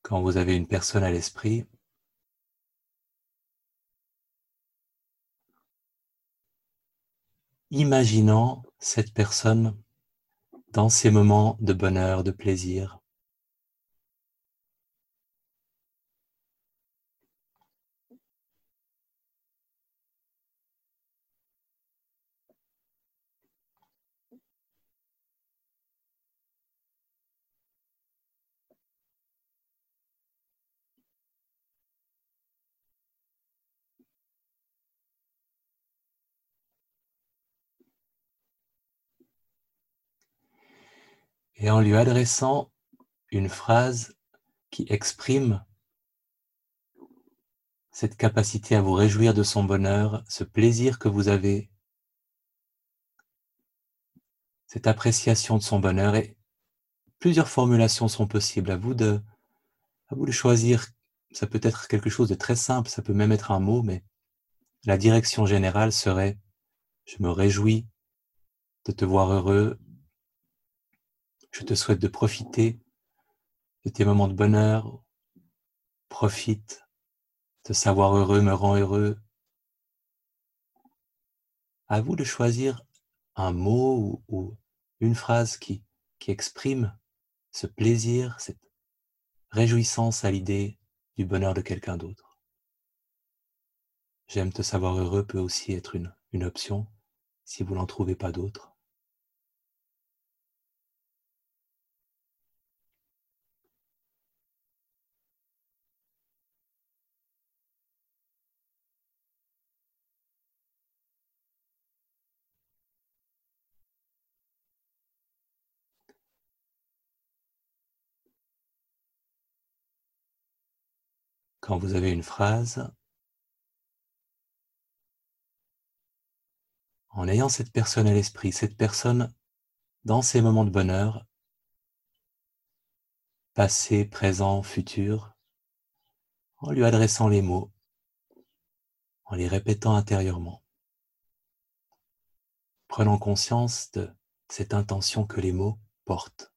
quand vous avez une personne à l'esprit, imaginant cette personne dans ces moments de bonheur, de plaisir, et en lui adressant une phrase qui exprime cette capacité à vous réjouir de son bonheur, ce plaisir que vous avez cette appréciation de son bonheur et plusieurs formulations sont possibles. À vous de, à vous de choisir. Ça peut être quelque chose de très simple, ça peut même être un mot, mais la direction générale serait je me réjouis de te voir heureux. Je te souhaite de profiter de tes moments de bonheur. Profite. Te savoir heureux me rend heureux. À vous de choisir un mot ou, une phrase qui, qui exprime ce plaisir, cette réjouissance à l'idée du bonheur de quelqu'un d'autre. J'aime te savoir heureux peut aussi être une, une option si vous n'en trouvez pas d'autres. Quand vous avez une phrase, en ayant cette personne à l'esprit, cette personne dans ses moments de bonheur, passé, présent, futur, en lui adressant les mots, en les répétant intérieurement, prenant conscience de cette intention que les mots portent.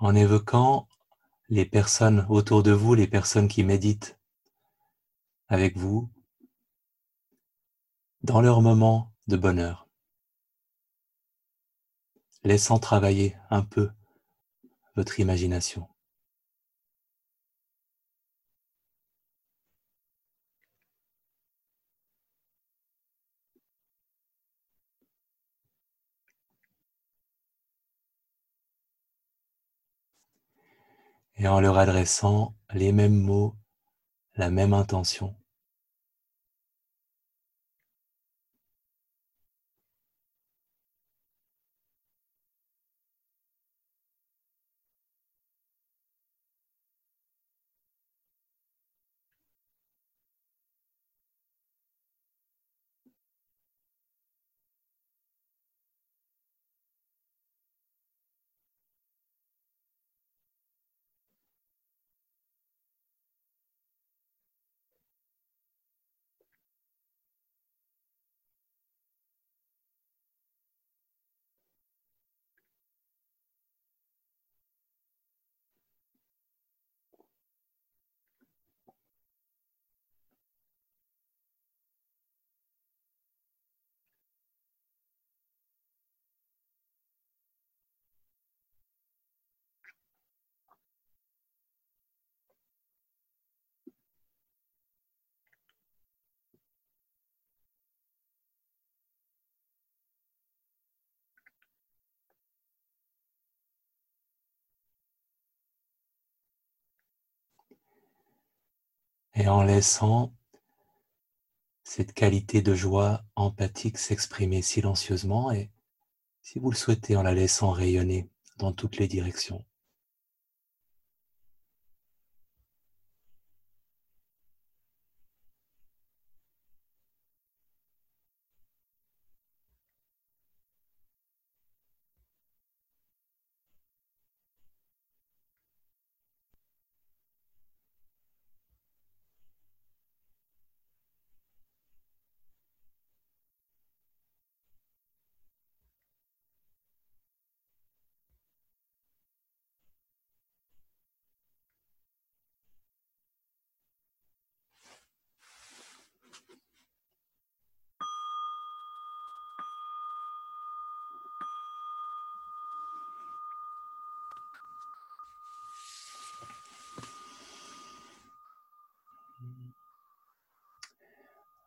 En évoquant les personnes autour de vous, les personnes qui méditent avec vous, dans leur moment de bonheur, laissant travailler un peu votre imagination. Et en leur adressant les mêmes mots, la même intention. Et en laissant cette qualité de joie empathique s'exprimer silencieusement et, si vous le souhaitez, en la laissant rayonner dans toutes les directions.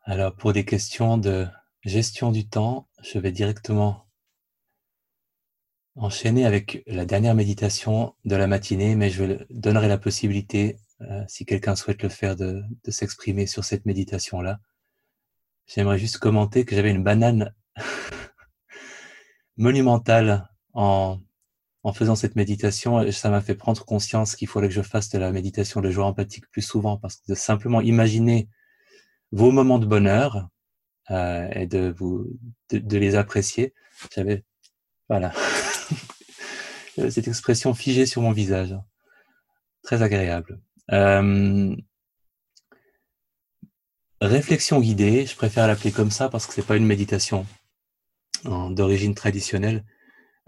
Alors, pour des questions de gestion du temps, je vais directement enchaîner avec la dernière méditation de la matinée, mais je donnerai la possibilité, euh, si quelqu'un souhaite le faire, de, s'exprimer sur cette méditation-là. J'aimerais juste commenter que j'avais une banane monumentale en, en faisant cette méditation. Ça m'a fait prendre conscience qu'il fallait que je fasse de la méditation de joie empathique plus souvent, parce que de simplement imaginer vos moments de bonheur euh, et de vous de, les apprécier. J'avais voilà cette expression figée sur mon visage, très agréable. Euh, réflexion guidée, je préfère l'appeler comme ça parce que c'est pas une méditation d'origine traditionnelle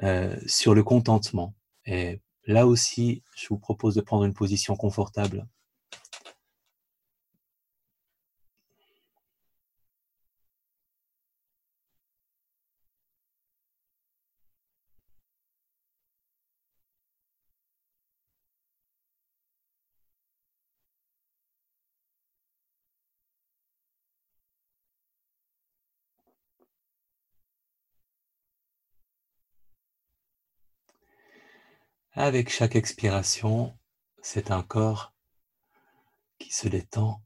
euh, sur le contentement. Et là aussi, je vous propose de prendre une position confortable Avec chaque expiration, c'est un corps qui se détend.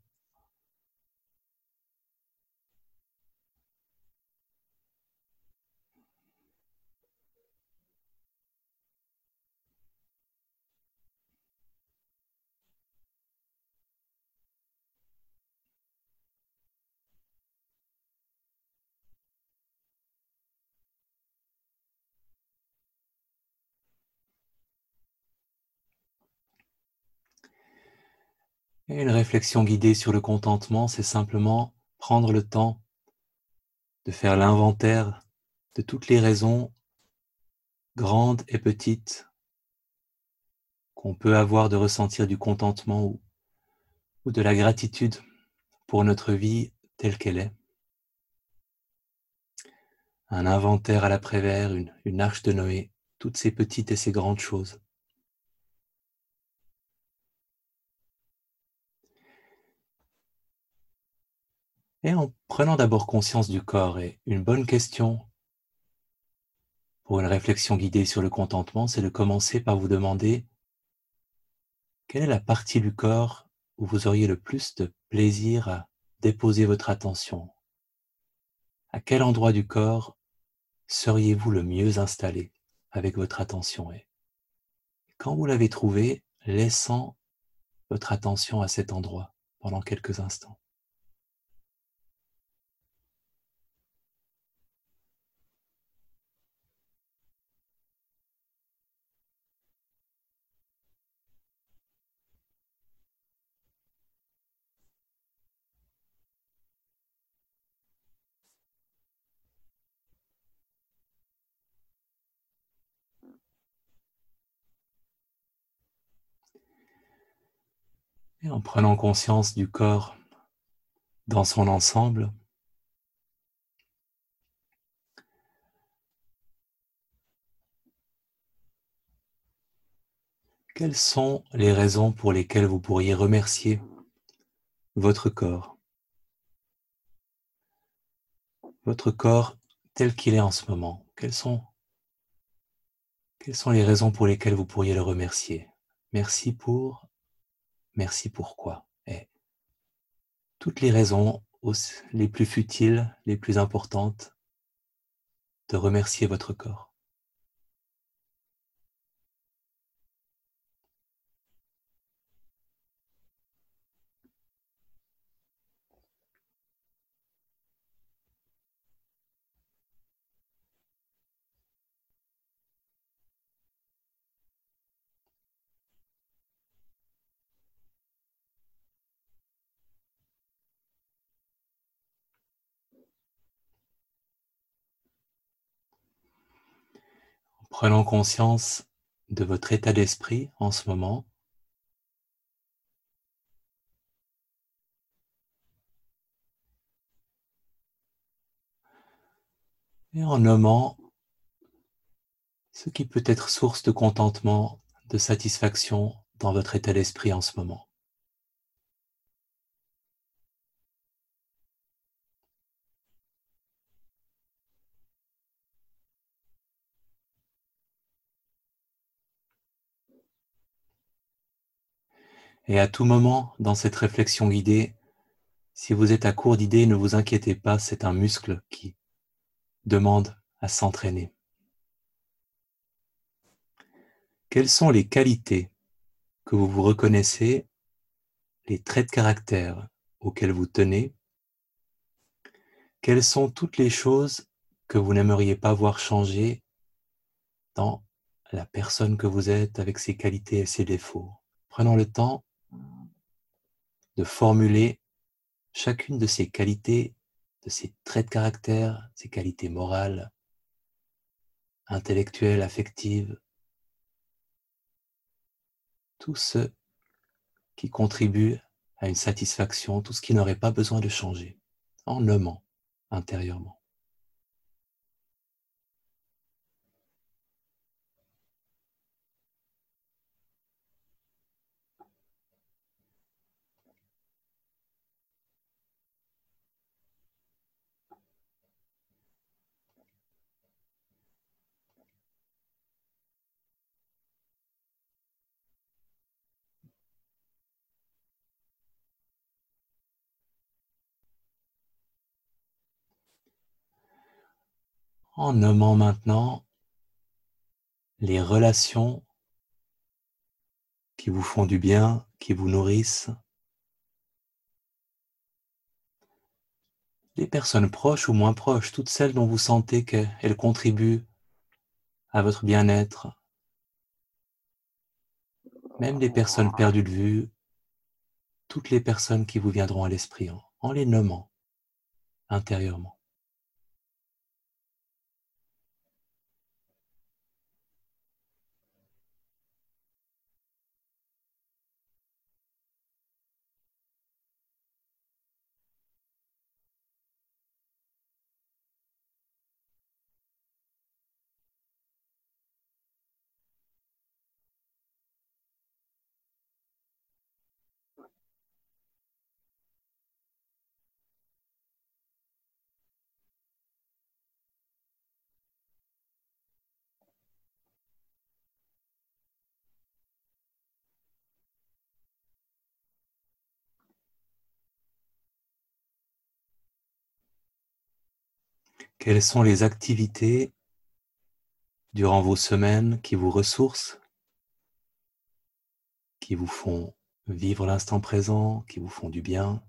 Une réflexion guidée sur le contentement, c'est simplement prendre le temps de faire l'inventaire de toutes les raisons, grandes et petites, qu'on peut avoir de ressentir du contentement ou, ou de la gratitude pour notre vie telle qu'elle est. Un inventaire à l'après-vert, une, une arche de Noé, toutes ces petites et ces grandes choses. Et en prenant d'abord conscience du corps, et une bonne question pour une réflexion guidée sur le contentement, c'est de commencer par vous demander quelle est la partie du corps où vous auriez le plus de plaisir à déposer votre attention? À quel endroit du corps seriez-vous le mieux installé avec votre attention? Et quand vous l'avez trouvé, laissant votre attention à cet endroit pendant quelques instants. Et en prenant conscience du corps dans son ensemble, quelles sont les raisons pour lesquelles vous pourriez remercier votre corps? Votre corps tel qu'il est en ce moment, quelles sont, quelles sont les raisons pour lesquelles vous pourriez le remercier? Merci pour Merci pourquoi. Et toutes les raisons les plus futiles, les plus importantes, de remercier votre corps. Prenons conscience de votre état d'esprit en ce moment. Et en nommant ce qui peut être source de contentement, de satisfaction dans votre état d'esprit en ce moment. Et à tout moment, dans cette réflexion guidée, si vous êtes à court d'idées, ne vous inquiétez pas, c'est un muscle qui demande à s'entraîner. Quelles sont les qualités que vous vous reconnaissez, les traits de caractère auxquels vous tenez? Quelles sont toutes les choses que vous n'aimeriez pas voir changer dans la personne que vous êtes avec ses qualités et ses défauts? Prenons le temps de formuler chacune de ces qualités, de ces traits de caractère, ces qualités morales, intellectuelles, affectives, tout ce qui contribue à une satisfaction, tout ce qui n'aurait pas besoin de changer, en nommant intérieurement. En nommant maintenant les relations qui vous font du bien, qui vous nourrissent, les personnes proches ou moins proches, toutes celles dont vous sentez qu'elles contribuent à votre bien-être, même les personnes perdues de vue, toutes les personnes qui vous viendront à l'esprit en les nommant intérieurement. Quelles sont les activités durant vos semaines qui vous ressourcent, qui vous font vivre l'instant présent, qui vous font du bien,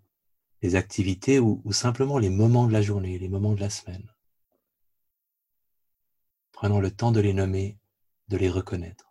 les activités ou, simplement les moments de la journée, les moments de la semaine? Prenons le temps de les nommer, de les reconnaître.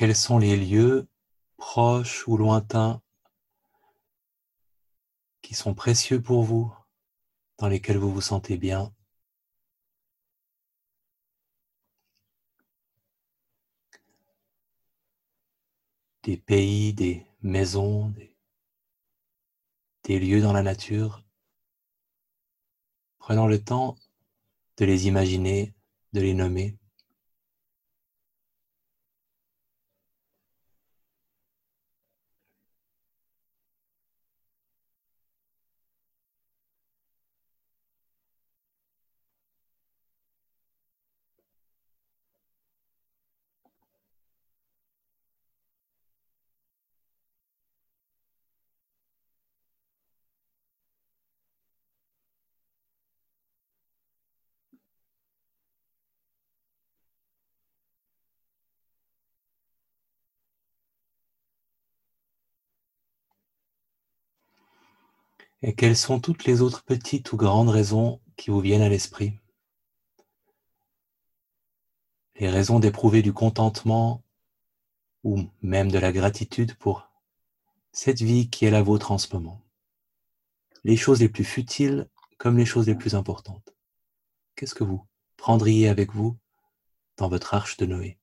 Quels sont les lieux proches ou lointains qui sont précieux pour vous dans lesquels vous vous sentez bien? Des pays, des maisons, des, lieux dans la nature. Prenons le temps de les imaginer, de les nommer. Et quelles sont toutes les autres petites ou grandes raisons qui vous viennent à l'esprit? Les raisons d'éprouver du contentement ou même de la gratitude pour cette vie qui est la vôtre en ce moment. Les choses les plus futiles comme les choses les plus importantes. Qu'est-ce que vous prendriez avec vous dans votre arche de Noé?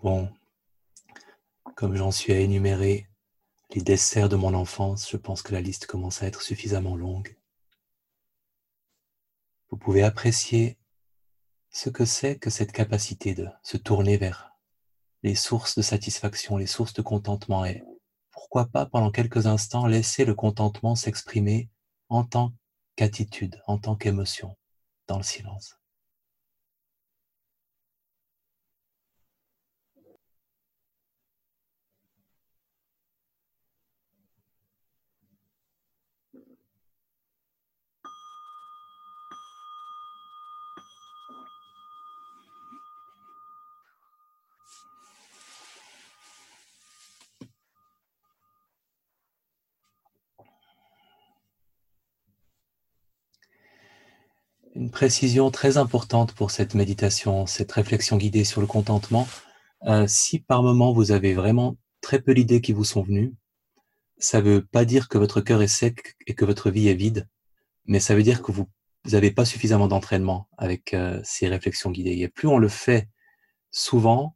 Bon, comme j'en suis à énumérer les desserts de mon enfance, je pense que la liste commence à être suffisamment longue. Vous pouvez apprécier ce que c'est que cette capacité de se tourner vers les sources de satisfaction, les sources de contentement et pourquoi pas pendant quelques instants laisser le contentement s'exprimer en tant qu'attitude, en tant qu'émotion, dans le silence. Précision très importante pour cette méditation, cette réflexion guidée sur le contentement. Euh, si par moment vous avez vraiment très peu d'idées qui vous sont venues, ça ne veut pas dire que votre cœur est sec et que votre vie est vide, mais ça veut dire que vous n'avez pas suffisamment d'entraînement avec euh, ces réflexions guidées. Et plus on le fait souvent,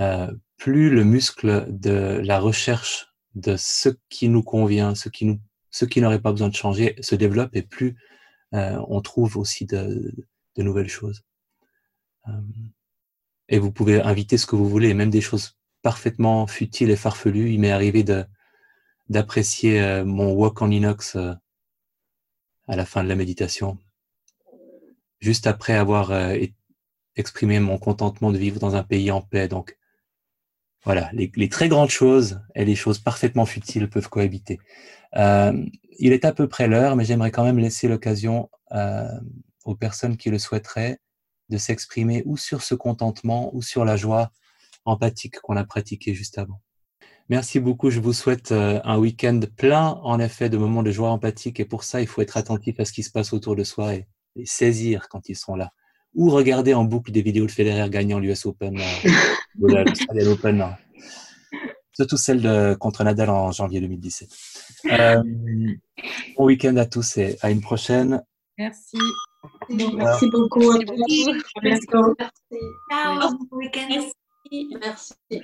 euh, plus le muscle de la recherche de ce qui nous convient, ce qui nous, ce qui n'aurait pas besoin de changer, se développe et plus euh, on trouve aussi de, nouvelles choses. Euh, et vous pouvez inviter ce que vous voulez, même des choses parfaitement futiles et farfelues. Il m'est arrivé d'apprécier euh, mon walk en inox à la fin de la méditation, juste après avoir exprimé mon contentement de vivre dans un pays en paix. Donc, voilà, les, très grandes choses et les choses parfaitement futiles peuvent cohabiter. Euh, il est à peu près l'heure, mais j'aimerais quand même laisser l'occasion euh, aux personnes qui le souhaiteraient de s'exprimer ou sur ce contentement ou sur la joie empathique qu'on a pratiquée juste avant. Merci beaucoup. Je vous souhaite euh, un week-end plein, en effet, de moments de joie empathique. Et pour ça, il faut être attentif à ce qui se passe autour de soi et saisir quand ils sont là ou regarder en boucle des vidéos de Federer gagnant l'US Open euh, Open. Surtout celle de, contre Nadal en janvier 2017. Euh, bon week-end à tous et à une prochaine.
Merci. Merci beaucoup.
Merci.
À bientôt.
Ciao.
Merci.